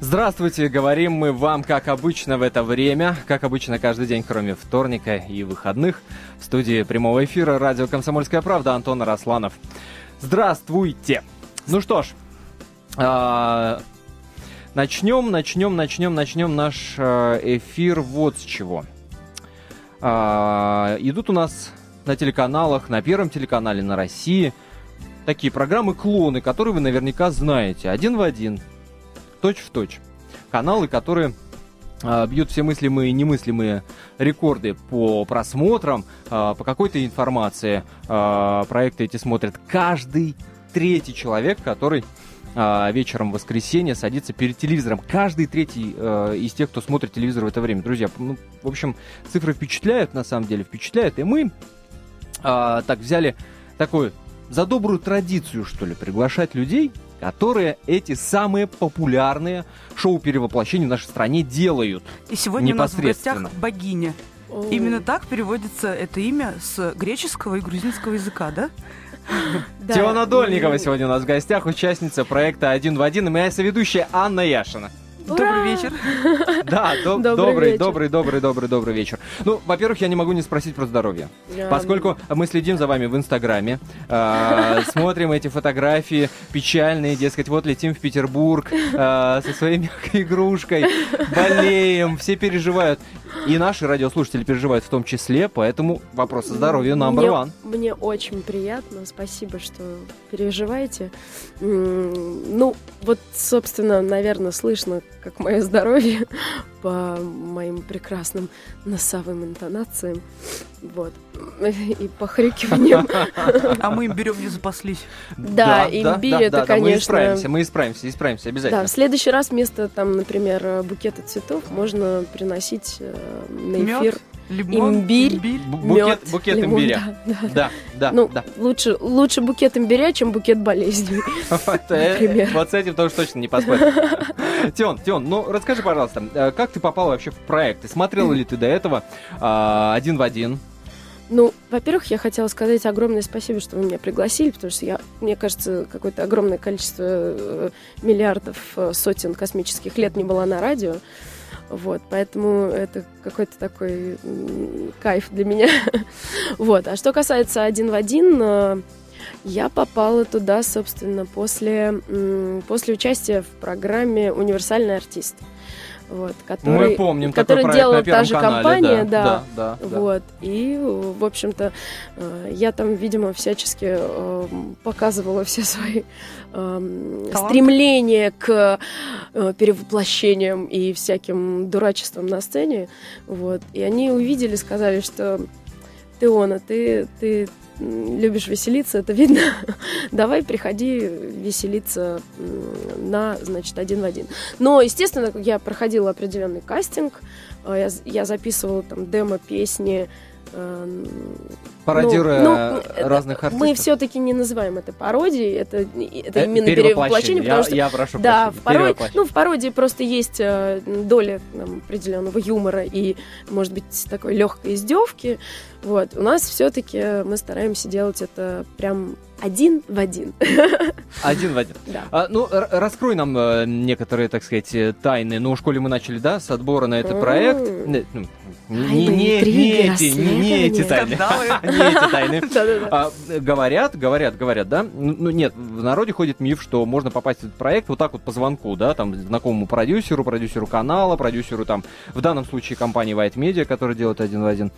Здравствуйте, говорим мы вам, как обычно, в это время, как обычно, каждый день, кроме вторника и выходных, в студии прямого эфира радио «Комсомольская правда» Антон Росланов. Здравствуйте! Ну что ж, а, начнем, начнем, начнем, начнем наш э, эфир вот с чего. А, идут у нас на телеканалах, на Первом телеканале, на России такие программы «Клоны», которые вы наверняка знаете. Один в один – точь в точь. Каналы, которые а, бьют все мыслимые и немыслимые рекорды по просмотрам, а, по какой-то информации. А, проекты эти смотрят каждый третий человек, который вечером в воскресенье садится перед телевизором. Каждый третий э, из тех, кто смотрит телевизор в это время. Друзья, ну, в общем, цифры впечатляют, на самом деле, впечатляют. И мы так взяли такую за добрую традицию, что ли, приглашать людей, которые эти самые популярные шоу перевоплощения в нашей стране делают. И сегодня у нас в гостях богиня. Именно так переводится это имя с греческого и грузинского языка, да? Да. Теона Дольникова сегодня у нас в гостях, участница проекта «Один в один» и моя соведущая Анна Яшина. Добрый вечер. Да, до- добрый, добрый, вечер. добрый, добрый, добрый, добрый вечер. Ну, во-первых, я не могу не спросить про здоровье, yeah. поскольку мы следим за вами в Инстаграме, э, смотрим эти фотографии печальные, дескать, вот летим в Петербург э, со своей мягкой игрушкой, болеем, все переживают. И наши радиослушатели переживают в том числе, поэтому вопрос о здоровье number мне, one. Мне очень приятно, спасибо, что переживаете. Ну, вот, собственно, наверное, слышно, как мое здоровье по моим прекрасным носовым интонациям. Вот. И похрюкиванием. А мы имбирем не запаслись. Да, имбирь это, конечно... Мы исправимся, мы исправимся, исправимся обязательно. Да, в следующий раз вместо, там, например, букета цветов можно приносить э, на эфир Лимон, имбирь, имбирь. Букет, букет лимон, имбиря. Да, да, да. да, ну, да. Лучше, лучше букет имбиря, чем букет болезней. Вот с этим тоже точно не поспоришь. Тион, Тион, ну расскажи, пожалуйста, э, как ты попал вообще в проект? И смотрела ли ты до этого а, один в один? Ну, во-первых, я хотела сказать огромное спасибо, что вы меня пригласили, потому что я, мне кажется, какое-то огромное количество э, миллиардов, э, сотен космических лет не была на радио. Вот, поэтому это какой-то такой кайф для меня. вот, а что касается один в один, э, я попала туда, собственно, после, после участия в программе «Универсальный артист». Вот, который, Мы помним который такой делала та же канале, компания, да, да, да, да, вот. И, в общем-то, э, я там, видимо, всячески э, показывала все свои э, стремления к перевоплощениям и всяким дурачествам на сцене, вот. И они увидели, сказали, что ты Она, ты, ты, любишь веселиться, это видно. Давай приходи веселиться на, значит, один в один. Но, естественно, я проходила определенный кастинг, а, я, я записывала там демо-песни, Эм, Пародируя ну, ну, разных артистов. Мы все-таки не называем это пародией, это, это э, именно перевоплощение, потому что я прошу да, в пародии, ну в пародии просто есть э, доля там, определенного юмора и, может быть, такой легкой издевки. Вот у нас все-таки мы стараемся делать это прям один в один. Один в один. Да. А, ну, раскрой нам э, некоторые, так сказать, э, тайны. Ну, в школе мы начали, да, с отбора на этот проект. Ну, не, не, не, эти, не эти тайны. Не эти тайны. А, говорят, говорят, говорят, да? Ну, нет, в народе ходит миф, что можно попасть в этот проект вот так вот по звонку, да, там, знакомому продюсеру, продюсеру канала, продюсеру там, в данном случае компании White Media, которая делает один в один.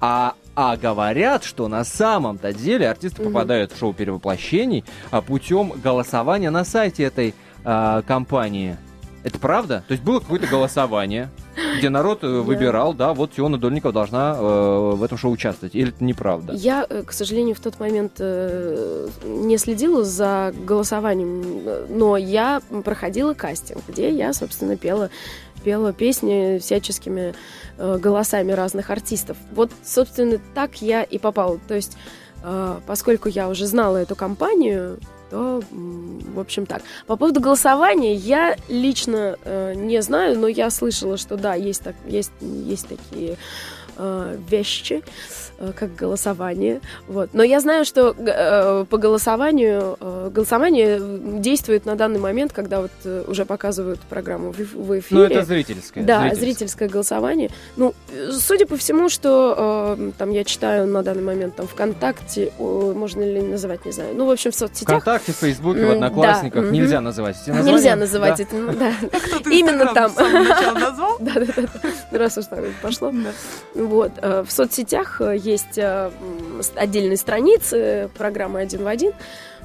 А а говорят, что на самом-то деле артисты угу. попадают в шоу перевоплощений а, путем голосования на сайте этой а, компании. Это правда? То есть было какое-то голосование, где народ э, выбирал, да, вот Тиона Дольникова должна э, в этом шоу участвовать. Или это неправда? Я, э, к сожалению, в тот момент э, не следила за голосованием, но я проходила кастинг, где я, собственно, пела пела песни всяческими э, голосами разных артистов. Вот, собственно, так я и попала. То есть, э, поскольку я уже знала эту компанию, то, в общем, так. По поводу голосования я лично э, не знаю, но я слышала, что да, есть, так, есть, есть такие э, вещи, э, как голосование. Вот. Но я знаю, что э, по голосованию э, Э, голосование действует на данный момент, когда вот э, уже показывают программу в, в эфире. Ну, это зрительское. Да, зрительское, зрительское голосование. Ну, судя по всему, что э, там я читаю на данный момент там ВКонтакте, о, можно ли называть, не знаю. Ну, в общем, в соцсетях. ВКонтакте, в Фейсбуке, в Одноклассниках. Да. Нельзя называть эти названия. Нельзя называть да. это, да. Именно там. Да, да, да. Раз уж так пошло. Вот. В соцсетях есть отдельные страницы программы «Один в один»,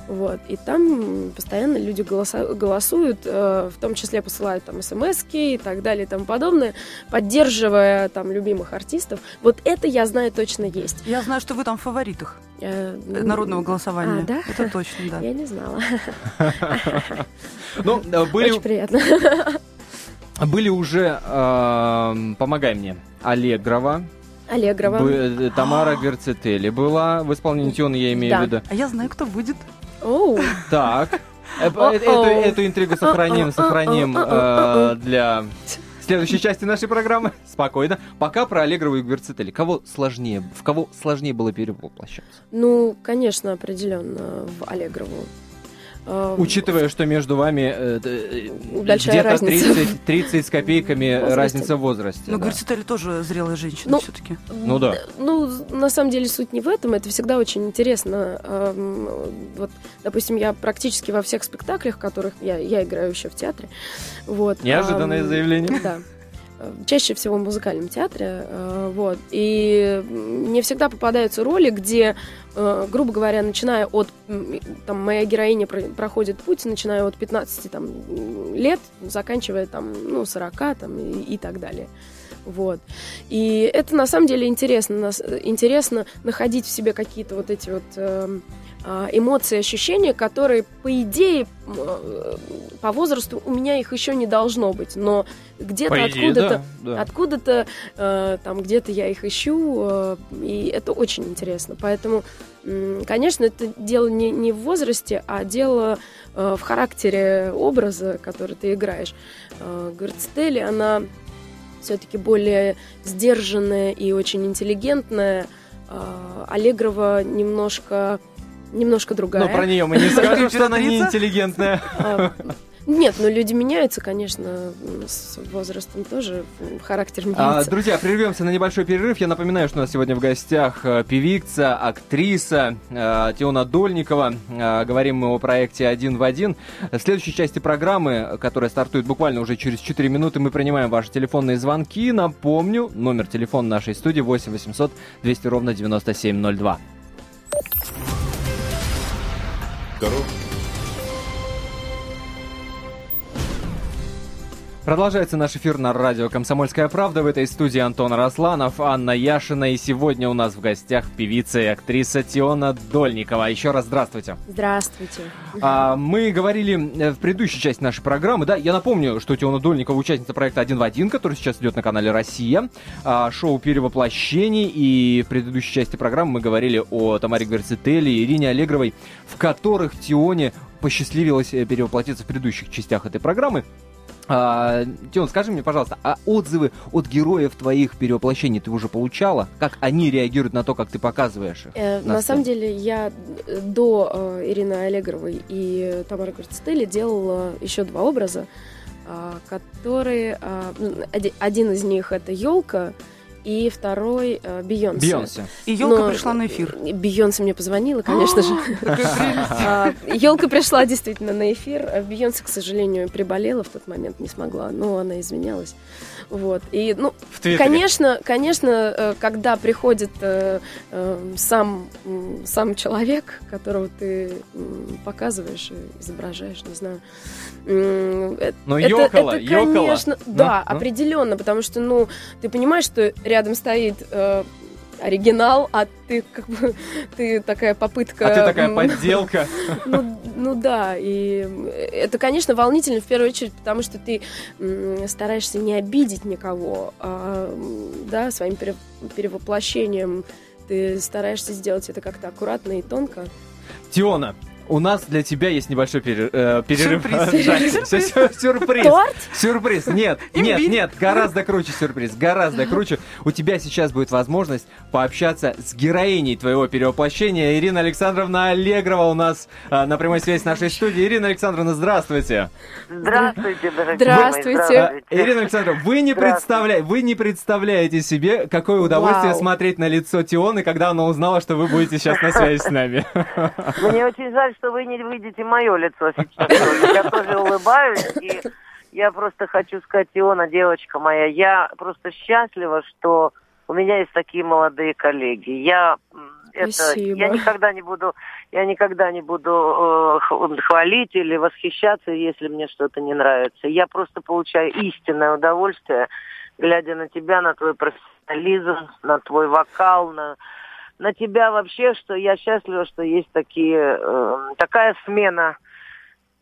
вот. И там постоянно люди голоса- голосуют, э, в том числе посылают там смс и так далее и тому подобное, поддерживая там любимых артистов. Вот это я знаю точно есть. Я знаю, что вы там в фаворитах э, народного голосования. А, да? Это точно, да. Я не знала. Ну, э, были... Очень приятно. Были уже, э, помогай мне, Аллегрова, Аллегрова. Б, Тамара Герцетели была в исполнении Тиона, я имею да. в виду. А я знаю, кто будет. Оу. Так. Э, эту, интригу сохраним, сохраним э, для следующей части нашей программы. Спокойно. Пока про Аллегрову и Гверцетели. Кого сложнее, в кого сложнее было перевоплощаться? Ну, конечно, определенно в Аллегрову. Эм, Учитывая, что между вами э, э где-то 30, 30 с копейками возрасте. разница в возрасте. Но, да. говорите, тоже зрелая женщина ну, все-таки. Ну да. Ну, на самом деле суть не в этом, это всегда очень интересно. Эм, вот, допустим, я практически во всех спектаклях, в которых я, я играю еще в театре. Вот, Неожиданное эм, заявление. Да чаще всего в музыкальном театре, э, вот, и не всегда попадаются роли, где, э, грубо говоря, начиная от, там, моя героиня проходит путь, начиная от 15 там, лет, заканчивая там, ну, 40 там, и, и так далее. Вот. И это на самом деле интересно, интересно находить в себе какие-то вот эти вот эм, эмоции, ощущения, которые, по идее, э, по возрасту у меня их еще не должно быть, но где-то откуда-то, да, да. откуда-то, э, там где-то я их ищу, э, и это очень интересно. Поэтому, конечно, это дело не, не в возрасте, а дело в характере образа, который ты играешь. Герцтели, она все-таки более сдержанная и очень интеллигентная. Аллегрова немножко немножко другая. Но про нее мы не скажем, что она не интеллигентная. А, нет, но люди меняются, конечно, с возрастом тоже характер а, меняется. А, друзья, прервемся на небольшой перерыв. Я напоминаю, что у нас сегодня в гостях э, певица, актриса э, Теона Дольникова. Э, говорим мы о проекте «Один в один». В следующей части программы, которая стартует буквально уже через 4 минуты, мы принимаем ваши телефонные звонки. Напомню, номер телефона нашей студии 8 800 200 ровно 9702. करो Продолжается наш эфир на радио «Комсомольская правда». В этой студии Антон Росланов, Анна Яшина. И сегодня у нас в гостях певица и актриса Тиона Дольникова. Еще раз здравствуйте. Здравствуйте. А, мы говорили э, в предыдущей части нашей программы, да, я напомню, что Тиона Дольникова участница проекта «Один в один», который сейчас идет на канале «Россия», а, шоу «Перевоплощений». И в предыдущей части программы мы говорили о Тамаре Гверцетели и Ирине Аллегровой, в которых Тионе посчастливилось э, перевоплотиться в предыдущих частях этой программы. А, Тион, скажи мне, пожалуйста, а отзывы от героев твоих перевоплощений ты уже получала? Как они реагируют на то, как ты показываешь их? Э, на, на самом деле, я э, до э, Ирины Олеговой и Тамары Грацетели делала еще два образа, э, которые... Э, один из них это елка, и второй э, Бейонсе. Бейонсе. И елка пришла на эфир. Бейонсе мне позвонила, конечно же. Елка а, пришла действительно на эфир. Бейонсе, к сожалению, приболела в тот момент, не смогла, но она извинялась. Вот. И, ну, конечно, конечно, э, когда приходит э, э, сам, сам человек, которого ты показываешь, изображаешь, не знаю. Э, ну, ёкало, это, конечно, ёкало. да, ну, определенно, потому что, ну, ты понимаешь, что рядом стоит э, оригинал, а ты как бы ты такая попытка. А ты такая подделка. Ну, ну да, и это, конечно, волнительно в первую очередь, потому что ты стараешься не обидеть никого, а, да, своим перевоплощением ты стараешься сделать это как-то аккуратно и тонко. Тиона, у нас для тебя есть небольшой перер... э, перерыв. Сюрприз. Сюрприз. Торт? Сюрприз. Нет, нет, нет, гораздо круче сюрприз, гораздо круче. У тебя сейчас будет возможность пообщаться с героиней твоего перевоплощения. Ирина Александровна Аллегрова у нас э, на прямой связи с нашей студией. Ирина Александровна, здравствуйте. Здравствуйте, дорогие Здравствуйте. мои, здравствуйте. Ирина Александровна, вы не, представля... вы не представляете себе, какое удовольствие Вау. смотреть на лицо Тионы, когда она узнала, что вы будете сейчас на связи с нами. Мне очень жаль, что вы не видите мое лицо сейчас. Я тоже улыбаюсь, и я просто хочу сказать, Иона, девочка моя, я просто счастлива, что у меня есть такие молодые коллеги. Я это, я никогда не буду, я никогда не буду э, хвалить или восхищаться, если мне что-то не нравится. Я просто получаю истинное удовольствие, глядя на тебя, на твой профессионализм, на твой вокал, на на тебя вообще, что я счастлива, что есть такие э, такая смена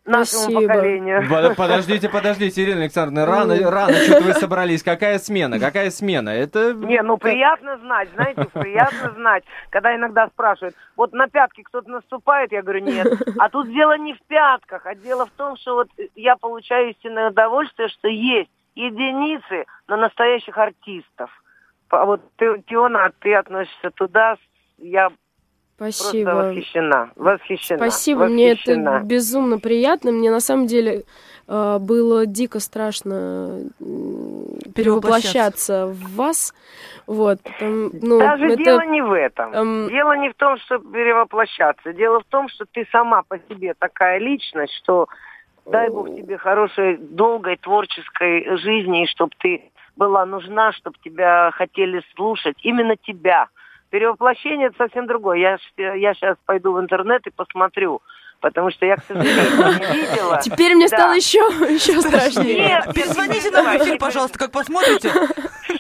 нашему Спасибо. поколению. Под- Подождите, подождите, Ирина Александровна, рано, рано что-то вы собрались. Какая смена? Какая смена? Это... Не, ну приятно знать, знаете, приятно знать, когда иногда спрашивают, вот на пятки кто-то наступает, я говорю, нет. А тут дело не в пятках, а дело в том, что вот я получаю истинное удовольствие, что есть единицы, но настоящих артистов. А вот ты, Тиона, ты относишься туда, я просто Спасибо. восхищена, восхищена. Спасибо, мне это восхищена. безумно приятно. Мне на самом деле э, было дико страшно перевоплощаться в вас. Вот, потом, ну, Даже это, дело не в этом. эм, Дело не в том, чтобы перевоплощаться. Дело в том, что ты сама по себе такая личность, что дай бог тебе хорошей, долгой творческой жизни, и чтобы ты была нужна, чтобы тебя хотели слушать, именно тебя. Перевоплощение это совсем другое. Я, ж- я сейчас пойду в интернет и посмотрю, потому что я, к сожалению, не видела. Теперь мне Да. стало еще, еще страшнее. Нет, Перезвоните нам в эфир, пожалуйста, как посмотрите.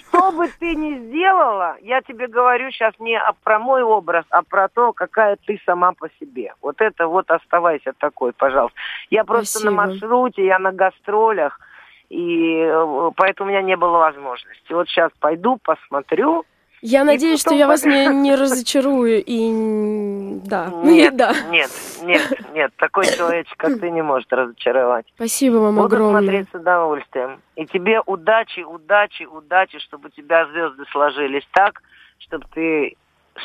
Что бы ты ни сделала, я тебе говорю сейчас не про мой образ, а про то, какая ты сама по себе. Вот это вот оставайся такой, пожалуйста. Я просто на Спасибо. маршруте, я на гастролях, и э, поэтому у меня не было возможности. Вот сейчас пойду, посмотрю. Я надеюсь, что я вас не, не разочарую и да, Нет, да. нет, нет, нет, такой человечек, как ты, не может разочаровать. Спасибо вам Буду огромное. смотреть с удовольствием. И тебе удачи, удачи, удачи, чтобы у тебя звезды сложились так, чтобы ты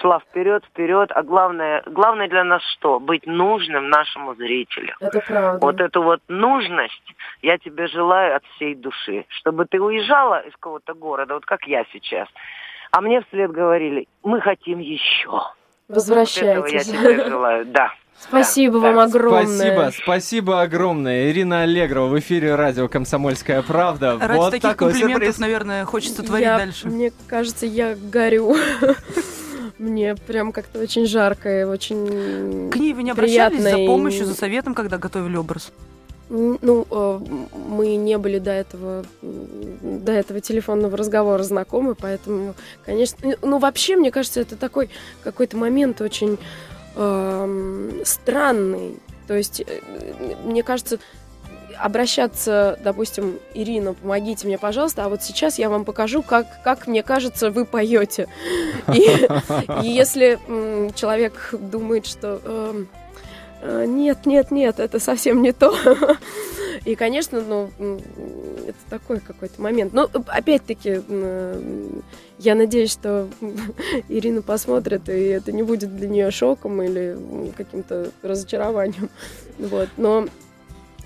шла вперед, вперед. А главное, главное для нас что? Быть нужным нашему зрителю. Это правда. Вот эту вот нужность я тебе желаю от всей души. Чтобы ты уезжала из какого-то города, вот как я сейчас. А мне вслед говорили, мы хотим еще. Вот этого я Возвращайтесь. тебе желаю, да. Спасибо Да, вам да. огромное. Спасибо, спасибо огромное. Ирина Аллегрова в эфире радио «Комсомольская правда». Ради вот таких такой комплиментов, сюрприз. наверное, хочется творить Я- дальше. Мне кажется, я горю. Мне прям как-то очень жарко и очень... К ней вы не обращались приятно за и- помощью, за советом, когда готовили образ? Ну, э, мы не были до этого, до этого телефонного разговора знакомы, поэтому, конечно, ну, вообще, мне кажется, это такой какой-то момент очень эм, странный. То есть, э, мне кажется, обращаться, допустим, Ирина, помогите мне, пожалуйста, а вот сейчас я вам покажу, как, как мне кажется, вы поете. И, если человек думает, что эм, э, нет, нет, нет, это совсем не то. И, конечно, ну, это такой какой-то момент. Но, опять-таки, я надеюсь, что Ирина посмотрит, и это не будет для нее шоком или каким-то разочарованием. Вот, но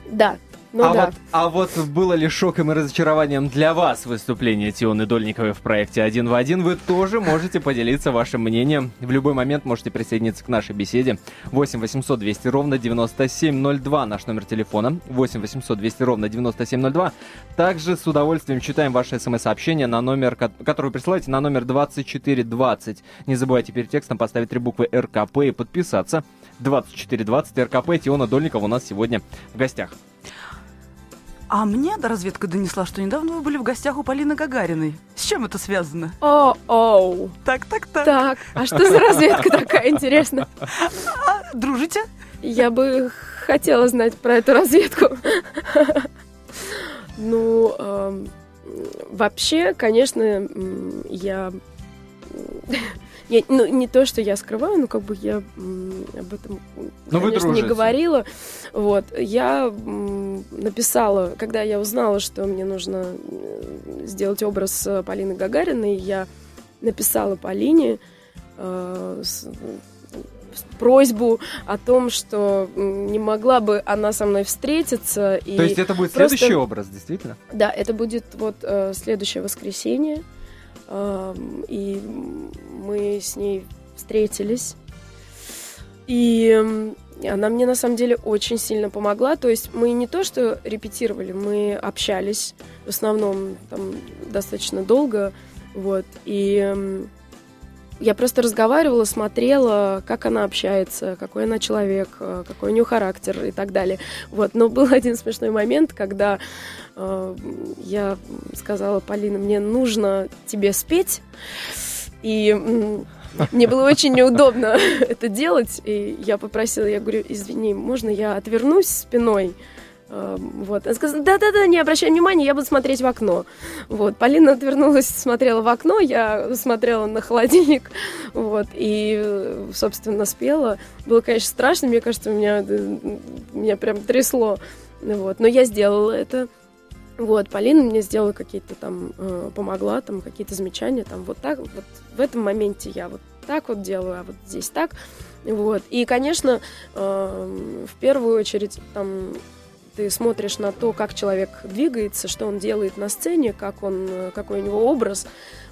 да, ну а, да. вот, а вот было ли шоком и разочарованием для вас выступление Тионы Дольниковой в проекте «Один в один»? Вы тоже можете поделиться вашим мнением. В любой момент можете присоединиться к нашей беседе. 8 800 200 ровно 9702 наш номер телефона. 8 800 200 ровно 9702. Также с удовольствием читаем ваши смс-сообщения на номер, ко- который вы присылаете на номер 2420. Не забывайте перед текстом поставить три буквы РКП и подписаться. 2420 РКП Тиона Дольникова у нас сегодня в гостях. А мне разведка донесла, что недавно вы были в гостях у Полины Гагариной. С чем это связано? О-оу. Так, так, так. Так, а что за разведка такая интересная? А, дружите? Я бы хотела знать про эту разведку. Ну, эм, вообще, конечно, я я, ну, не то, что я скрываю, но как бы я об этом, но конечно, не говорила. Вот, я написала, когда я узнала, что мне нужно э, сделать образ Полины Гагариной, я написала Полине э, с, просьбу о том, что не могла бы она со мной встретиться. И То есть это будет просто... следующий образ, действительно? Да, это будет вот э, следующее воскресенье. Э, и мы с ней встретились. И она мне на самом деле очень сильно помогла. То есть мы не то что репетировали, мы общались в основном там достаточно долго. Вот. И я просто разговаривала, смотрела, как она общается, какой она человек, э, какой у нее характер и так далее. Вот. Но был один смешной момент, когда э, я сказала, Полина, мне нужно тебе спеть. И мне было очень неудобно это делать. И я попросила, я говорю, извини, можно я отвернусь спиной? Эм, вот. Она сказала, да-да-да, не обращай внимания, я буду смотреть в окно. Вот. Полина отвернулась, смотрела в окно, я смотрела на холодильник, вот, и, собственно, спела. Было, конечно, страшно, мне кажется, меня, меня прям трясло, вот. Но я сделала это. Вот, Полина мне сделала какие-то там, э, помогла, там, какие-то замечания, там, вот так, вот в этом моменте я вот так вот делаю, а вот здесь так. Вот. И, конечно, э, в первую очередь, там, ты смотришь на то, как человек двигается, что он делает на сцене, как он, какой у него образ.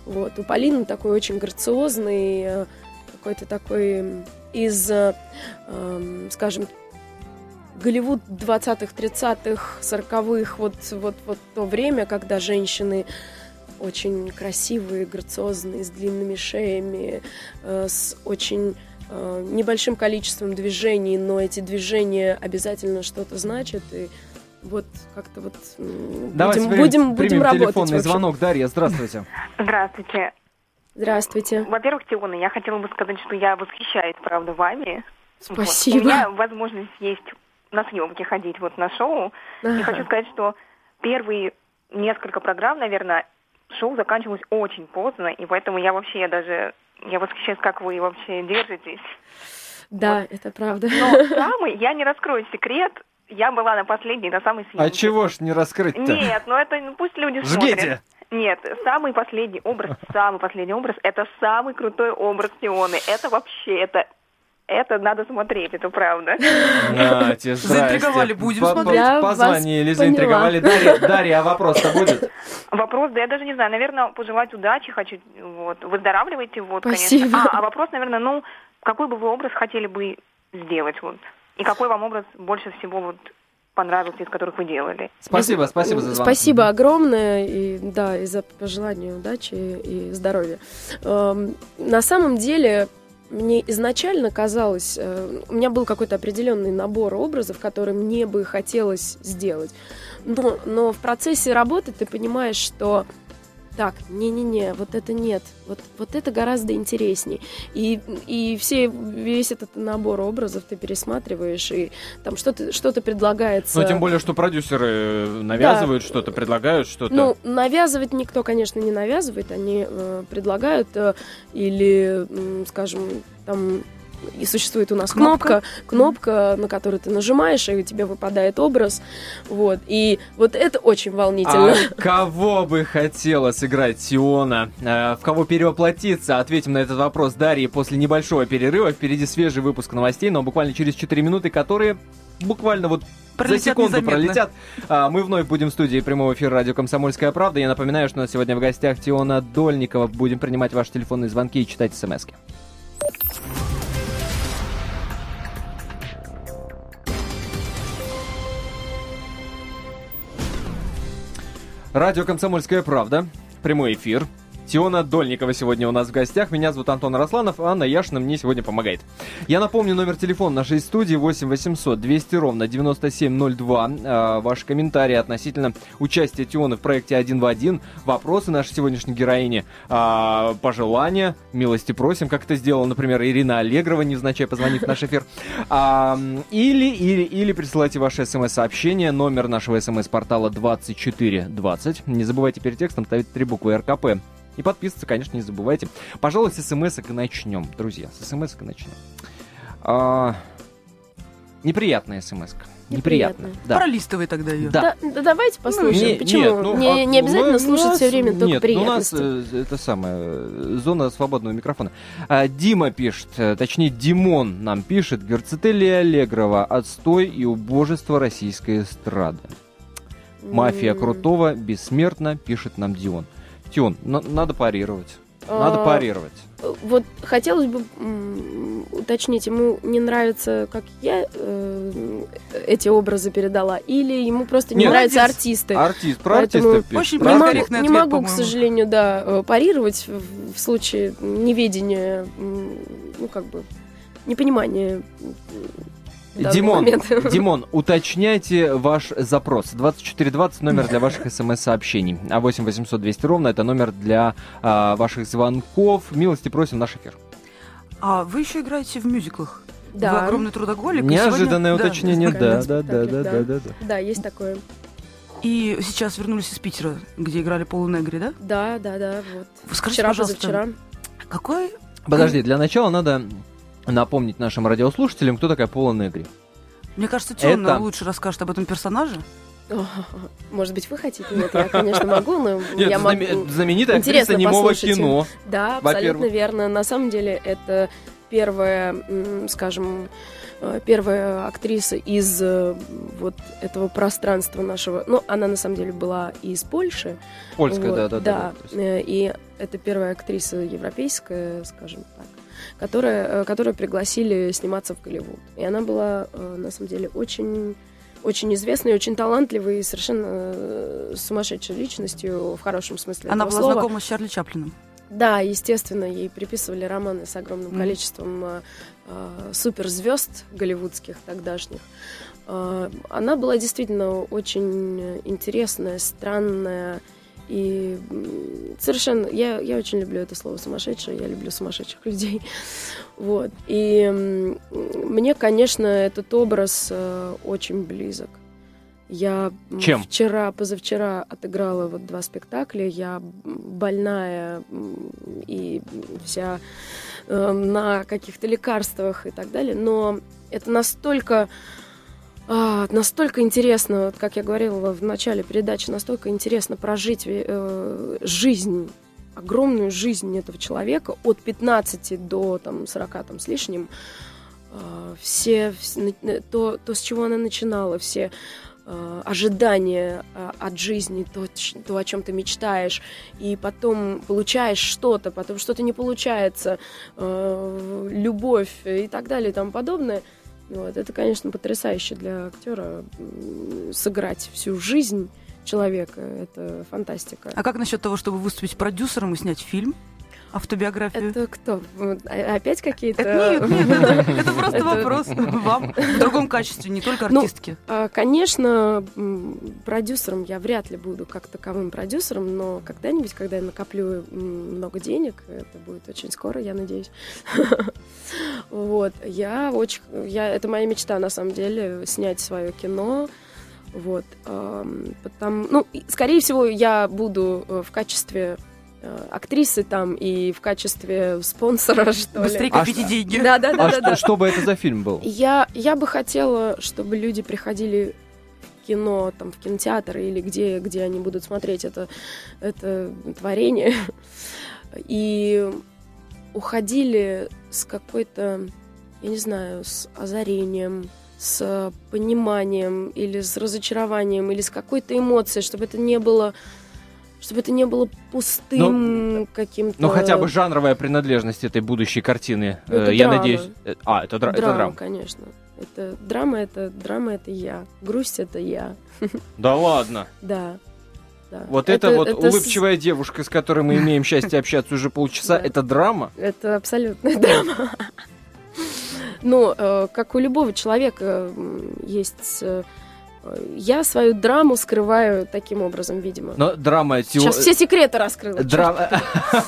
Вот. У Полины такой очень грациозный, э, какой-то такой из, э, эм, скажем, Голливуд 20-х, 30-х, 40-х, вот, вот, вот то время, когда женщины очень красивые, грациозные, с длинными шеями, э, с очень небольшим количеством движений, но эти движения обязательно что-то значат. И вот как-то вот Давайте будем, будем, будем работать. телефонный звонок. Дарья, здравствуйте. Здравствуйте. Здравствуйте. Во-первых, Тиона, я хотела бы сказать, что я восхищаюсь, правда, вами. Спасибо. Вот. У меня возможность есть на съемки ходить вот на шоу. Ага. И хочу сказать, что первые несколько программ, наверное, шоу заканчивалось очень поздно, и поэтому я вообще я даже я восхищаюсь, как вы вообще держитесь. Да, вот. это правда. Но самый, я не раскрою секрет, я была на последней, на самой съемке. А чего ж не раскрыть-то? Нет, ну это ну, пусть люди Жгите. смотрят. Нет, самый последний образ, самый последний образ, это самый крутой образ Тионы. Это вообще, это это надо смотреть, это правда. Нате, заинтриговали, будем смотреть. Я Позвонили, заинтриговали. Дарья, Дарья, а вопрос-то будет? Вопрос, да я даже не знаю, наверное, пожелать удачи хочу, вот, выздоравливайте, вот, Спасибо. конечно. А, а вопрос, наверное, ну, какой бы вы образ хотели бы сделать, вот, и какой вам образ больше всего вот понравился, из которых вы делали. Спасибо, спасибо за звонок. Спасибо огромное, и да, и за пожелание удачи и здоровья. Эм, на самом деле, мне изначально казалось, э, у меня был какой-то определенный набор образов, которые мне бы хотелось сделать. Но, но в процессе работы ты понимаешь, что так, не-не-не, вот это нет, вот, вот это гораздо интересней. И, и все, весь этот набор образов ты пересматриваешь, и там что-то что предлагается. Ну, тем более, что продюсеры навязывают да. что-то, предлагают что-то. Ну, навязывать никто, конечно, не навязывает, они э, предлагают э, или, э, скажем, там и существует у нас кнопка, кнопка, кнопка на которую ты нажимаешь, и у тебя выпадает образ. Вот. И вот это очень волнительно. А кого бы хотела сыграть Тиона? Э, в кого перевоплотиться? Ответим на этот вопрос Дарьи после небольшого перерыва. Впереди свежий выпуск новостей, но буквально через 4 минуты, которые буквально вот пролетят за секунду незаметно. пролетят. А, мы вновь будем в студии прямого эфира радио «Комсомольская правда». Я напоминаю, что у нас сегодня в гостях Тиона Дольникова. Будем принимать ваши телефонные звонки и читать смс -ки. Радио «Комсомольская правда». Прямой эфир. Тиона Дольникова сегодня у нас в гостях. Меня зовут Антон Росланов, а Анна Яшина мне сегодня помогает. Я напомню номер телефона нашей студии 8 800 200 ровно 9702. А, ваши комментарии относительно участия Тионы в проекте «Один в один», вопросы нашей сегодняшней героини, а, пожелания, милости просим, как это сделала, например, Ирина Аллегрова, невзначай позвонив в наш эфир. А, или, или, или присылайте ваши смс-сообщения. Номер нашего смс-портала 2420. Не забывайте перед текстом ставить три буквы РКП. И подписываться, конечно, не забывайте. Пожалуй, с смс и начнем, друзья. С смс и начнем. А, неприятная смс -ка. Неприятно. Да. Пролистывай тогда ее. Да. да, да давайте послушаем. Не, Почему? Нет, ну, не, а, не обязательно ну, слушать нас, все время только нет, приятности. Ну, у нас э, это самое, зона свободного микрофона. А, Дима пишет, э, точнее Димон нам пишет, Герцетелия Аллегрова, отстой и убожество российской эстрады. Мафия Крутого бессмертна, пишет нам Дион. Тион, надо парировать. Надо а, парировать. Вот хотелось бы уточнить, ему не нравится, как я э, эти образы передала, или ему просто не Нет, нравятся артист, артисты. Артист, про Поэтому артиста Очень не могу, ответ, не могу к сожалению, да, э, парировать в, в случае неведения, ну, как бы, непонимания Димон, Димон, уточняйте ваш запрос. 2420 номер для ваших смс-сообщений. А 8 800 200 ровно это номер для а, ваших звонков. Милости просим наш эфир. А вы еще играете в мюзиклах? Да. Вы огромный трудоголик. Неожиданное сегодня... уточнение, да, да, да, да, да, да, да. Да, есть такое. И сейчас вернулись из Питера, где играли Полу Негри, да? Да, да, да, вот. Скажите, Вчера, пожалуйста, позавчера. какой... Подожди, для начала надо напомнить нашим радиослушателям, кто такая Пола Негри. Мне кажется, Тёмна Это... лучше расскажет об этом персонаже. Может быть, вы хотите? Нет, я, конечно, могу, но Нет, я могу... знаменитая актриса немого кино. Да, абсолютно верно. На самом деле, это первая, скажем, э, первая актриса из э, вот этого пространства нашего. Ну, она на самом деле была из Польши. Польская, вот, да, да, да. Да, э, и это первая актриса европейская, скажем так которая, э, которую пригласили сниматься в Голливуд. И она была, э, на самом деле, очень очень известной, очень талантливой и совершенно э, сумасшедшей личностью в хорошем смысле Она была слова. знакома с Чарли Чаплином. Да, естественно, ей приписывали романы с огромным mm. количеством э, суперзвезд голливудских тогдашних. Э, она была действительно очень интересная, странная, и совершенно, я, я очень люблю это слово сумасшедшее, я люблю сумасшедших людей. Вот. И мне, конечно, этот образ э, очень близок. Я Чем? вчера, позавчера отыграла вот два спектакля. Я больная и вся э, на каких-то лекарствах и так далее. Но это настолько а, настолько интересно, вот, как я говорила в начале передачи, настолько интересно прожить э, жизнь, огромную жизнь этого человека от 15 до там, 40 там, с лишним. Э, все, то, то, с чего она начинала, все э, ожидания э, от жизни, то, то, о чем ты мечтаешь, и потом получаешь что-то, потом что-то не получается, э, любовь и так далее и тому подобное – вот. Это, конечно, потрясающе для актера сыграть всю жизнь человека. Это фантастика. А как насчет того, чтобы выступить продюсером и снять фильм? Автобиографию? Это кто? А, опять какие-то... нет, нет, это, это просто вопрос вам в другом качестве, не только артистки. Ну, конечно, продюсером я вряд ли буду как таковым продюсером, но когда-нибудь, когда я накоплю много денег, это будет очень скоро, я надеюсь. Вот, я очень... Я, это моя мечта, на самом деле, снять свое кино, вот, потому, ну, скорее всего, я буду э, в качестве актрисы там и в качестве спонсора, что Быстрее ли. копите а деньги. Да, да, да. А да, что, да. что бы это за фильм был? Я, я бы хотела, чтобы люди приходили в кино, там, в кинотеатр или где, где они будут смотреть это, это творение, и уходили с какой-то, я не знаю, с озарением, с пониманием или с разочарованием, или с какой-то эмоцией, чтобы это не было чтобы это не было пустым ну, каким-то... Ну, хотя бы жанровая принадлежность этой будущей картины, ну, это я драма. надеюсь... Э, а, это, дра- драма, это драма. конечно. Это драма, это драма, это я. Грусть это я. Да ладно. Да. Да. Вот это, это вот это улыбчивая с... девушка, с которой мы имеем счастье общаться уже полчаса, это драма? Это абсолютная драма. Ну, э, как у любого человека есть э, я свою драму скрываю таким образом, видимо. Но драма Тион... Сейчас все секреты раскрыла. Драма...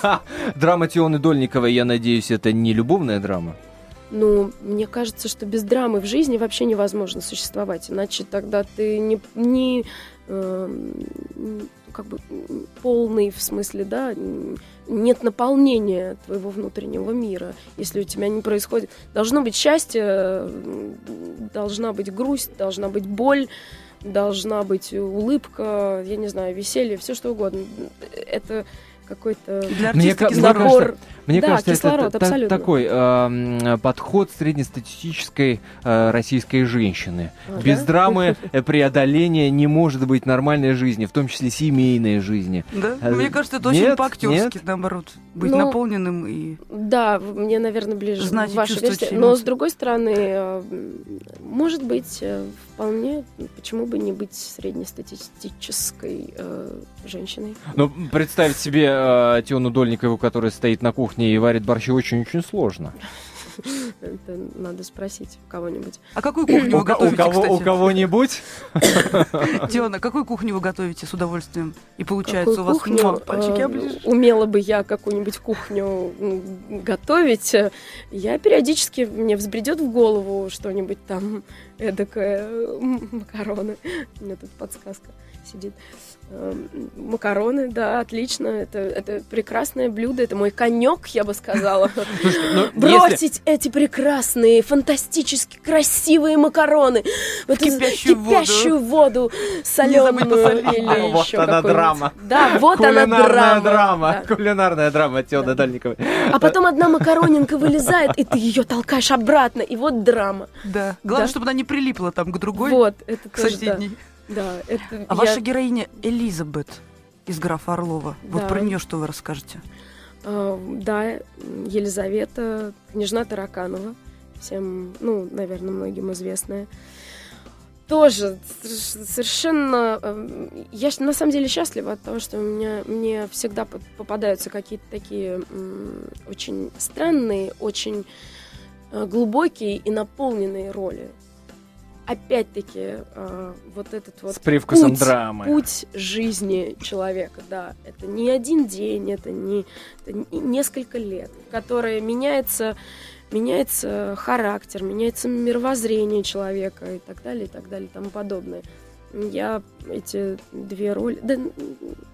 драма Тионы Дольниковой, я надеюсь, это не любовная драма? Ну, мне кажется, что без драмы в жизни вообще невозможно существовать. Иначе тогда ты не, не, э, как бы полный, в смысле, да, нет наполнения твоего внутреннего мира, если у тебя не происходит. Должно быть счастье, должна быть грусть, должна быть боль, должна быть улыбка, я не знаю, веселье, все что угодно. Это какой-то для мне, набор. Мне да, кажется, кислород, это абсолютно. такой э, подход среднестатистической э, российской женщины. А, Без да? драмы преодоления не может быть нормальной жизни, в том числе семейной жизни. Да? Э, мне кажется, это нет, очень по-актерски, наоборот, быть ну, наполненным и... Да, мне, наверное, ближе знать ваша версия. Но, с другой стороны, э, может быть, э, вполне, почему бы не быть среднестатистической э, женщиной? Ну, представить себе э, Тиону Дольникову, которая стоит на кухне и варит борщи, очень-очень сложно. Это надо спросить кого-нибудь. А какую кухню вы готовите, у кого, У кого-нибудь? Диана, какую кухню вы готовите с удовольствием? И получается у вас пальчики оближешь? Умела бы я какую-нибудь кухню готовить. Я периодически, мне взбредет в голову что-нибудь там эдакое, макароны. У меня тут подсказка сидит. Эм, макароны, да, отлично. Это, это прекрасное блюдо, это мой конек, я бы сказала. Ну, Бросить эти прекрасные, фантастически красивые макароны в кипящую воду, соленую или Вот она драма. Да, вот она драма. драма. Кулинарная драма Теода Дальниковой. А потом одна макаронинка вылезает, и ты ее толкаешь обратно, и вот драма. Да. Главное, чтобы она не прилипла там к другой. Вот, это к соседней. Да, это... А я... ваша героиня Элизабет из графа Орлова. Да. Вот про нее что вы расскажете? Uh, да, Елизавета, княжна Тараканова, всем, ну, наверное, многим известная. Тоже совершенно... Эм, я на самом деле счастлива от того, что у меня, мне всегда попадаются какие-то такие очень странные, очень э, глубокие и наполненные роли опять-таки э, вот этот вот с привкусом путь, драмы путь жизни человека, да, это не один день, это не это несколько лет, которые меняется меняется характер, меняется мировоззрение человека и так далее, и так далее, и тому подобное. Я эти две роли... Да,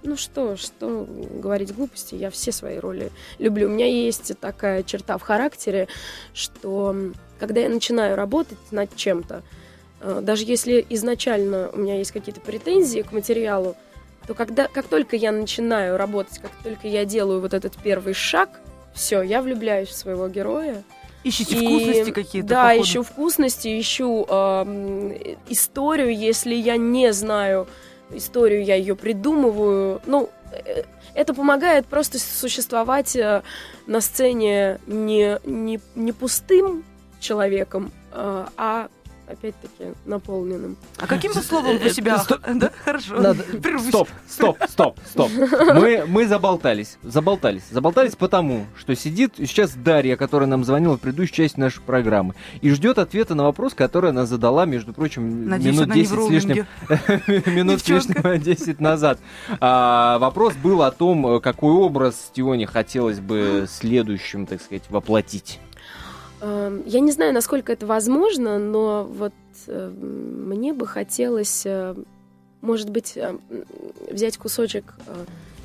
ну что, что говорить глупости, я все свои роли люблю. У меня есть такая черта в характере, что когда я начинаю работать над чем-то, Э, даже если изначально у меня есть какие-то претензии к материалу, то когда, как только я начинаю работать, как только я делаю вот этот первый шаг, все, я влюбляюсь в своего героя. Ищите и, вкусности какие-то. Да, походу. ищу вкусности, ищу э, историю. Если я не знаю историю, я ее придумываю. Ну, э, это помогает просто существовать э, на сцене не, не, не пустым человеком, э, а опять-таки, наполненным. А каким бы словом вы себя... Да, хорошо. Стоп, стоп, стоп, стоп. Мы, мы заболтались, заболтались. Заболтались потому, что сидит сейчас Дарья, которая нам звонила в предыдущей части нашей программы, и ждет ответа на вопрос, который она задала, между прочим, минут 10 с лишним... Минут с лишним 10 назад. А, вопрос был о том, какой образ Тионе хотелось бы следующим, так сказать, воплотить. Эм, я не знаю, насколько это возможно, но вот э, мне бы хотелось, э, может быть, э, взять кусочек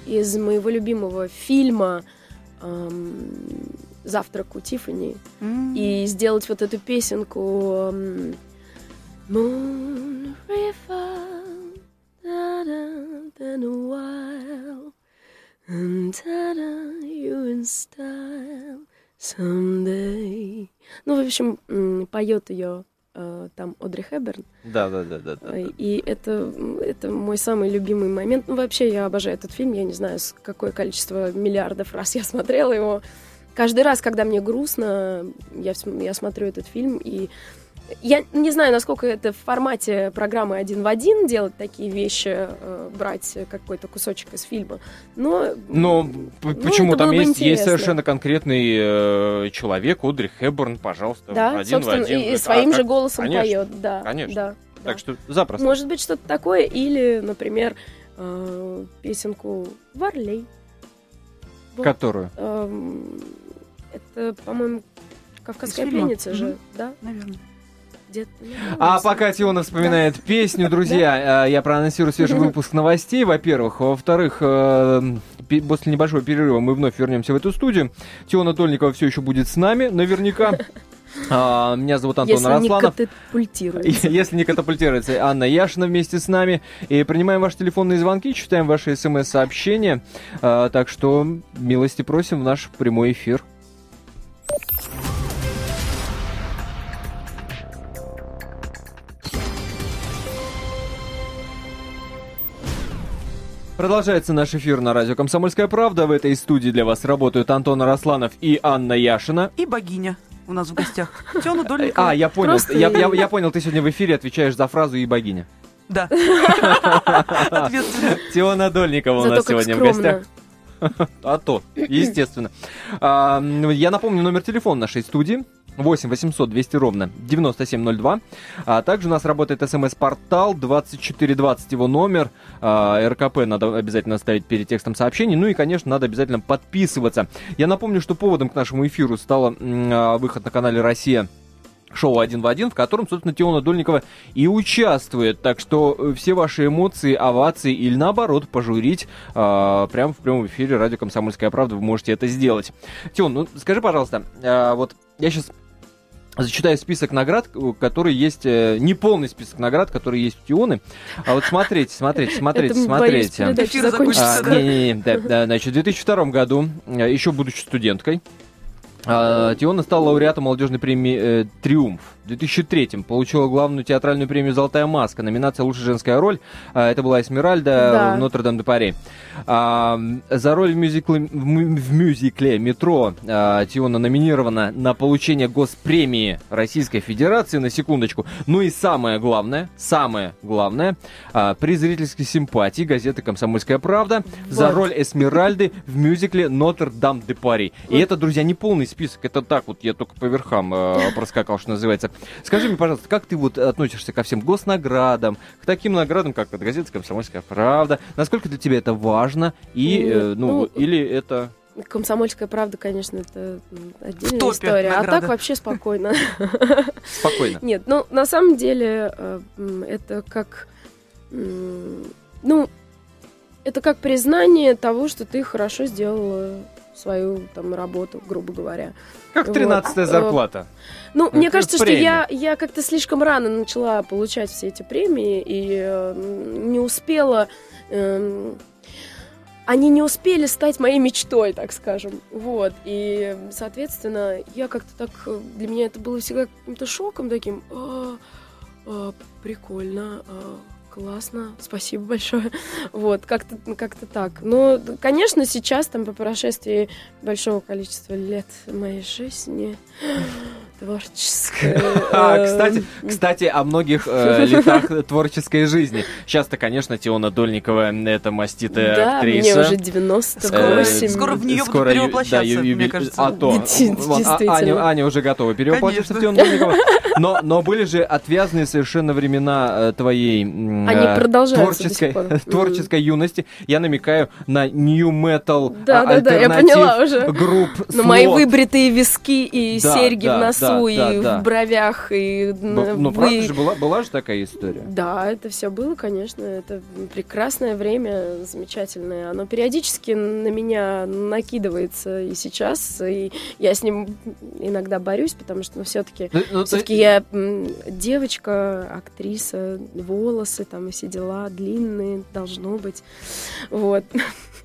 из моего любимого фильма эм, «Завтрак у Тиффани» mm. и сделать вот эту песенку эм, Moon River, then a while, and you in style. Someday. Ну, в общем, поет ее э, там Одри Хэбберн. Да, да, да, да. да. И это, это мой самый любимый момент. Ну, вообще, я обожаю этот фильм. Я не знаю, какое количество миллиардов раз я смотрела его. Каждый раз, когда мне грустно, я, я смотрю этот фильм, и я не знаю, насколько это в формате программы один в один делать такие вещи, э, брать какой-то кусочек из фильма, но... Но ну, почему? Там есть, есть совершенно конкретный э, человек, Одри Хэбборн, пожалуйста, да, один собственно, в один. и своим же голосом конечно, поет, да. Конечно, да, так да. что запросто. Может быть, что-то такое, или, например, э, песенку «Варлей». Вот. Которую? Э, это, по-моему, «Кавказская пленница» же, да? Наверное. А пока Тиона вспоминает песню, друзья, э, я проанонсирую свежий выпуск новостей, во-первых. Во-вторых, э, после небольшого перерыва мы вновь вернемся в эту студию. Тиона Дольникова все еще будет с нами, наверняка. А, меня зовут Антон Если Росланов. Не катапультируется. Если не катапультируется, Анна Яшина вместе с нами. И принимаем ваши телефонные звонки, читаем ваши смс-сообщения. А, так что милости просим в наш прямой эфир. Продолжается наш эфир на радио «Комсомольская правда». В этой студии для вас работают Антон Росланов и Анна Яшина. И богиня у нас в гостях. Теона Дольникова. А, я понял. Я, я, я понял, ты сегодня в эфире отвечаешь за фразу «и богиня». Да. Ответственно. Теона Дольникова у нас сегодня в гостях. А то, естественно. А, я напомню номер телефона нашей студии. 8 800 200 ровно 9702. А также у нас работает смс-портал 2420 его номер. А, РКП надо обязательно ставить перед текстом сообщений. Ну и, конечно, надо обязательно подписываться. Я напомню, что поводом к нашему эфиру стало а, выход на канале «Россия» шоу «Один в один», в котором, собственно, Теона Дольникова и участвует. Так что э, все ваши эмоции, овации или, наоборот, пожурить э, прямо в прямом эфире радио «Комсомольская правда» вы можете это сделать. Тион, ну скажи, пожалуйста, э, вот я сейчас зачитаю список наград, который есть, э, не полный список наград, которые есть у Тионы. А вот смотрите, смотрите, смотрите, смотрите. А, не, не, не, да, да, значит, в 2002 году, э, еще будучи студенткой, а, Тиона стала лауреатом молодежной премии э, «Триумф». В 2003-м получила главную театральную премию «Золотая маска». Номинация «Лучшая женская роль». А, это была Эсмеральда да. в «Нотр-Дам-де-Пари». А, за роль в мюзикле, в, мюзикле «Метро» а, Тиона номинирована на получение госпремии Российской Федерации, на секундочку. Ну и самое главное, самое главное, при зрительской симпатии газеты «Комсомольская правда» вот. за роль Эсмеральды в мюзикле «Нотр-Дам-де-Пари». Вот. И это, друзья, не полный список, это так вот, я только по верхам э, проскакал, что называется. Скажи мне, пожалуйста, как ты вот относишься ко всем госнаградам, к таким наградам, как от газеты «Комсомольская правда»? Насколько для тебя это важно? И, э, ну, ну, или это... Комсомольская правда, конечно, это отдельная Топе история. Награда. А так вообще спокойно. Спокойно. Нет, ну на самом деле э, это как, ну, это как признание того, что ты хорошо сделала свою там работу, грубо говоря. Как 13-я вот. зарплата. Ну, мне кажется, что я, я как-то слишком рано начала получать все эти премии и э, не успела... Э, они не успели стать моей мечтой, так скажем. Вот. И, соответственно, я как-то так... Для меня это было всегда каким-то шоком таким. А, а, прикольно. А, классно, спасибо большое. Вот, как-то как так. Но, конечно, сейчас, там, по прошествии большого количества лет моей жизни, творческая. А, кстати, кстати, о многих э, летах творческой жизни. Сейчас-то, конечно, Теона Дольникова это маститая да, актриса. мне уже 98. Э, скоро в нее будут перевоплощаться, мне кажется. А то. А, Аня, Аня уже готова перевоплощаться в Теону Дольникову. Но, но были же отвязные совершенно времена э, твоей Они продолжаются творческой, творческой юности. Я намекаю на new metal да, да, да, я поняла уже. групп. На мои выбритые виски и серьги в носу носу, да, и да, в бровях, и... Ну, ну вы... правда же, была, была же такая история? Да, это все было, конечно. Это прекрасное время, замечательное. Оно периодически на меня накидывается и сейчас, и я с ним иногда борюсь, потому что, ну, все-таки ну, ну, все-таки ты... я девочка, актриса, волосы там и все дела длинные, должно быть. Вот. Но,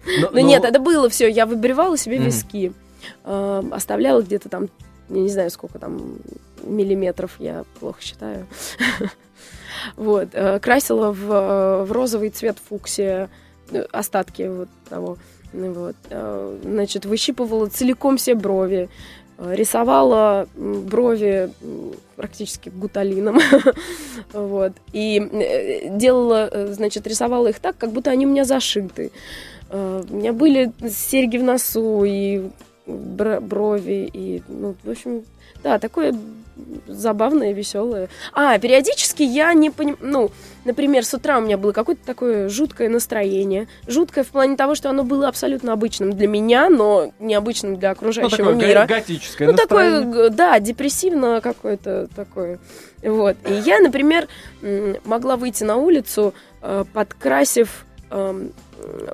но, но нет, это было все. Я выбривала себе mm-hmm. виски, э, оставляла где-то там я не знаю, сколько там миллиметров, я плохо считаю. Вот. Э, красила в, э, в розовый цвет фуксия э, остатки вот того. Вот. Значит, выщипывала целиком все брови. Рисовала брови практически гуталином. вот. И делала, значит, рисовала их так, как будто они у меня зашиты. У меня были серьги в носу и брови и, ну, в общем, да, такое забавное, веселое. А, периодически я не понимаю, ну, например, с утра у меня было какое-то такое жуткое настроение. Жуткое в плане того, что оно было абсолютно обычным для меня, но необычным для окружающего ну, такое мира. готическое ну, настроение. такое, да, депрессивно какое-то такое. Вот. И я, например, могла выйти на улицу, э, подкрасив эм,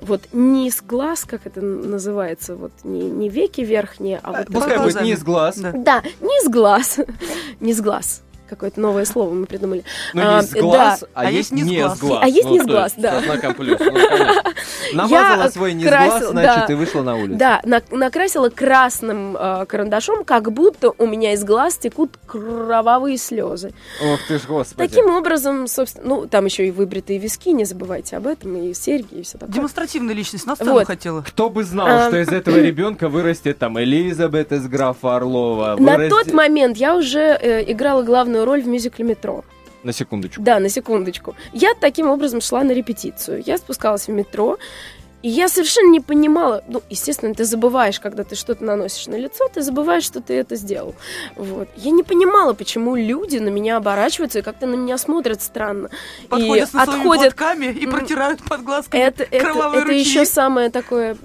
вот низ глаз, как это называется, вот не, не веки верхние, а, вот... Пускай будет низ глаз. Да, да низ глаз. низ глаз какое-то новое слово мы придумали. Ну, а, есть глаз, да. а, а есть низ глаз. А есть ну, низ глаз, да. Со плюс. Ну, Намазала Я свой низ глаз, значит, да, и вышла на улицу. Да, на, накрасила красным э, карандашом, как будто у меня из глаз текут кровавые слезы. Ох ты ж, господи. Таким образом, собственно, ну, там еще и выбритые виски, не забывайте об этом, и серьги, и все такое. Демонстративная личность, на сцену вот. хотела. Кто бы знал, а, что из этого ребенка вырастет там Элизабет из графа Орлова. На тот момент я уже э, играла главную главную роль в мюзикле «Метро». На секундочку. Да, на секундочку. Я таким образом шла на репетицию. Я спускалась в метро, и я совершенно не понимала, ну, естественно, ты забываешь, когда ты что-то наносишь на лицо, ты забываешь, что ты это сделал. Вот. Я не понимала, почему люди на меня оборачиваются и как-то на меня смотрят странно. Подходят и с отходят и протирают под глазками это, кровавые это, это еще самое такое,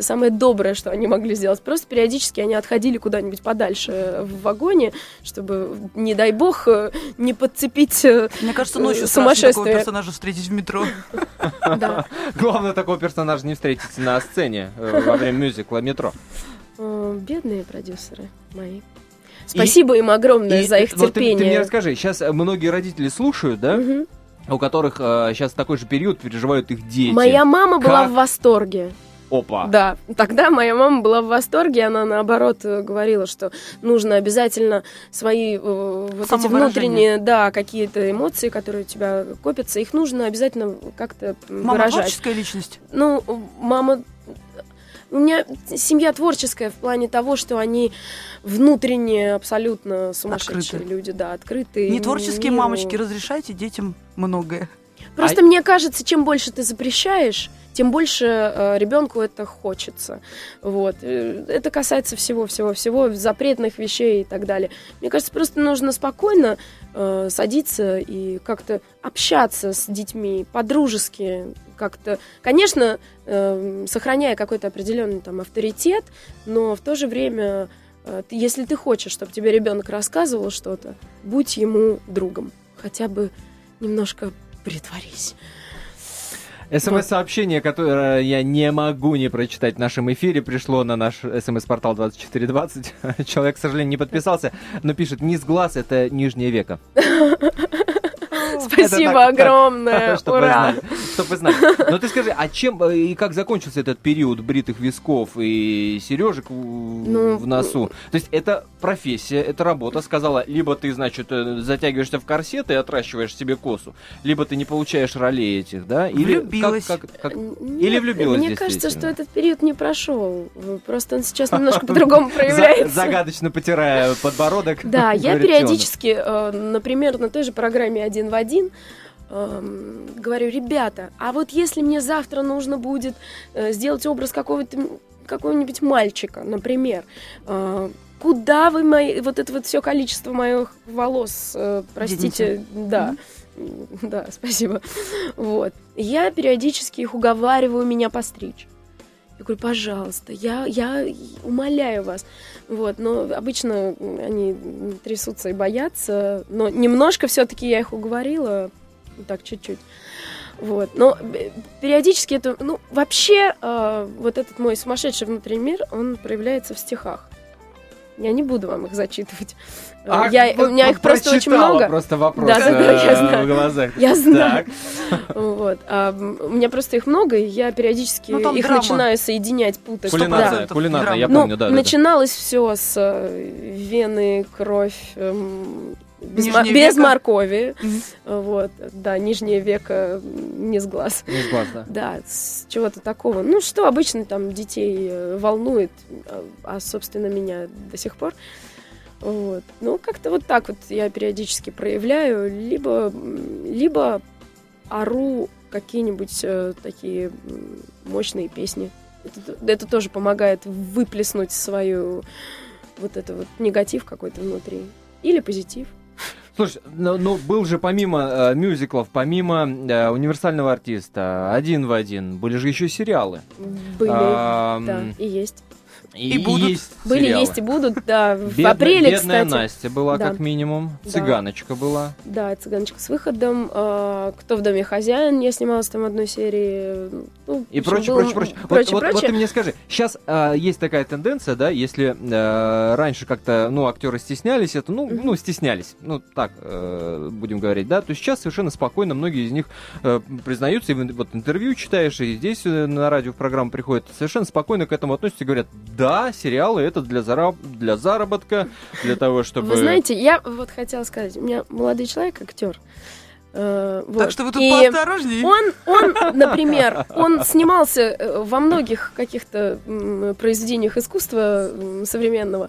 самое доброе, что они могли сделать. Просто периодически они отходили куда-нибудь подальше в вагоне, чтобы, не дай бог, э, не подцепить э, Мне кажется, ночью сумасшествие. такого персонажа встретить в метро. Главное такого персонажа персонажа не встретите на сцене э, во время мюзикла «Метро». Бедные продюсеры мои. Спасибо и, им огромное и, за их вот терпение. Ты, ты мне расскажи, сейчас многие родители слушают, да? Угу. У которых э, сейчас такой же период переживают их дети. Моя мама как... была в восторге. Опа. Да, тогда моя мама была в восторге, она наоборот говорила, что нужно обязательно свои э, вот эти внутренние, да, какие-то эмоции, которые у тебя копятся, их нужно обязательно как-то мама выражать. творческая личность? Ну, мама у меня семья творческая в плане того, что они внутренне абсолютно сумасшедшие Открыты. люди, да, открытые. Не творческие миру. мамочки, разрешайте детям многое. Просто а... мне кажется, чем больше ты запрещаешь, тем больше э, ребенку это хочется. Вот. Э, это касается всего-всего-всего, запретных вещей и так далее. Мне кажется, просто нужно спокойно э, садиться и как-то общаться с детьми по-дружески, как-то, конечно, э, сохраняя какой-то определенный там авторитет, но в то же время, э, если ты хочешь, чтобы тебе ребенок рассказывал что-то, будь ему другом, хотя бы немножко притворись. СМС-сообщение, которое я не могу не прочитать в нашем эфире, пришло на наш СМС-портал 2420. Человек, к сожалению, не подписался, но пишет, низ глаз — это нижнее веко. Спасибо так, огромное. Так, Ура! Чтобы знали. Но ты скажи, а чем э, и как закончился этот период бритых висков и сережек ну, в носу? То есть это профессия, это работа. Сказала, либо ты, значит, э, затягиваешься в корсет и отращиваешь себе косу, либо ты не получаешь ролей этих, да? Или влюбилась. Как, как, как... Или влюбилась, Мне кажется, что этот период не прошел. Просто он сейчас немножко по-другому проявляется. Загадочно потирая подбородок. Да, я периодически, э, например, на той же программе «Один в один» эм, говорю, ребята, а вот если мне завтра нужно будет э, сделать образ какого-то какого-нибудь мальчика, например, э, куда вы мои вот это вот все количество моих волос, э, простите, Дените. да. Mm-hmm. Да, спасибо. Вот. Я периодически их уговариваю меня постричь. Я говорю, пожалуйста, я, я умоляю вас. Вот, но обычно они трясутся и боятся, но немножко все-таки я их уговорила, так чуть-чуть. Вот. Но периодически это, ну, вообще, э, вот этот мой сумасшедший внутренний мир, он проявляется в стихах. Я не буду вам их зачитывать. А, я, вот, у меня их просто очень много. Просто вопрос да, да, да, я э, знаю. в глазах. Я знаю. Вот. А, у меня просто их много, и я периодически ну, их драма. начинаю соединять, путать. Кулинарная, да. кулинарная я помню, ну, да. Начиналось да. все с э, вены, кровь, эм, без, ма- без моркови. Mm-hmm. Вот, да, нижнее веко не с глаз. Не с глаз, да. Да, с чего-то такого. Ну, что обычно там детей э, волнует, а, а, собственно, меня до сих пор. Вот. Ну, как-то вот так вот я периодически проявляю, либо, либо ору какие-нибудь э, такие мощные песни. Это, это тоже помогает выплеснуть свою вот это вот негатив какой-то внутри. или позитив. Слушай, ну, ну был же помимо э, мюзиклов, помимо э, универсального артиста, один в один, были же еще сериалы. Были, а, да, и есть. И, и будут. Есть Были, сериалы. есть и будут, да. В Бедная, апреле, бедная кстати. Настя была, да. как минимум. Цыганочка да. была. Да, цыганочка с выходом. А, Кто в доме хозяин? Я снималась там одной серии. Ну, и прочее, прочее, прочее. Вот, прочее, вот, прочее. вот ты мне скажи, сейчас а, есть такая тенденция, да, если а, раньше как-то, ну, актеры стеснялись, это, ну, mm-hmm. ну, стеснялись, ну, так а, будем говорить, да, то сейчас совершенно спокойно многие из них а, признаются, и вот интервью читаешь, и здесь э, на радио в программу приходят, совершенно спокойно к этому относятся и говорят, да, сериалы это для, зараб для заработка, для того, чтобы... Вы знаете, я вот хотела сказать, у меня молодой человек, актер, Uh, вот. Так что вы тут и поосторожнее. Он, он, например, он снимался э, во многих каких-то произведениях искусства современного,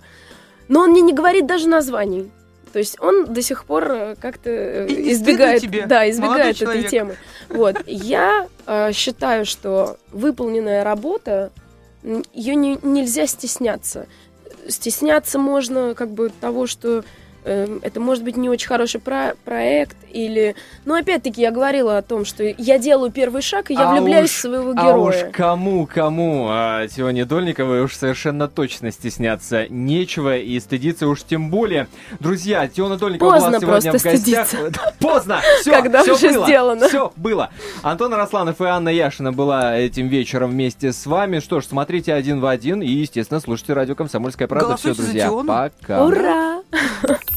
но он мне не говорит даже названий. То есть он до сих пор э, как-то избегает, тебе, да, избегает этой темы. Вот я э, считаю, что выполненная работа ее не, нельзя стесняться. Стесняться можно как бы того, что это может быть не очень хороший про проект или... Но опять-таки я говорила о том, что я делаю первый шаг, и я а влюбляюсь уж, в своего героя. А уж кому, кому, а, Тионе Дольниковой уж совершенно точно стесняться нечего и стыдиться уж тем более. Друзья, Тиона Дольникова Поздно была сегодня в гостях. Стыдиться. Поздно! Все, Когда все уже было, сделано. Все было. Антон Росланов и Анна Яшина была этим вечером вместе с вами. Что ж, смотрите один в один и, естественно, слушайте радио «Комсомольская правда». Все, друзья, пока. Ура!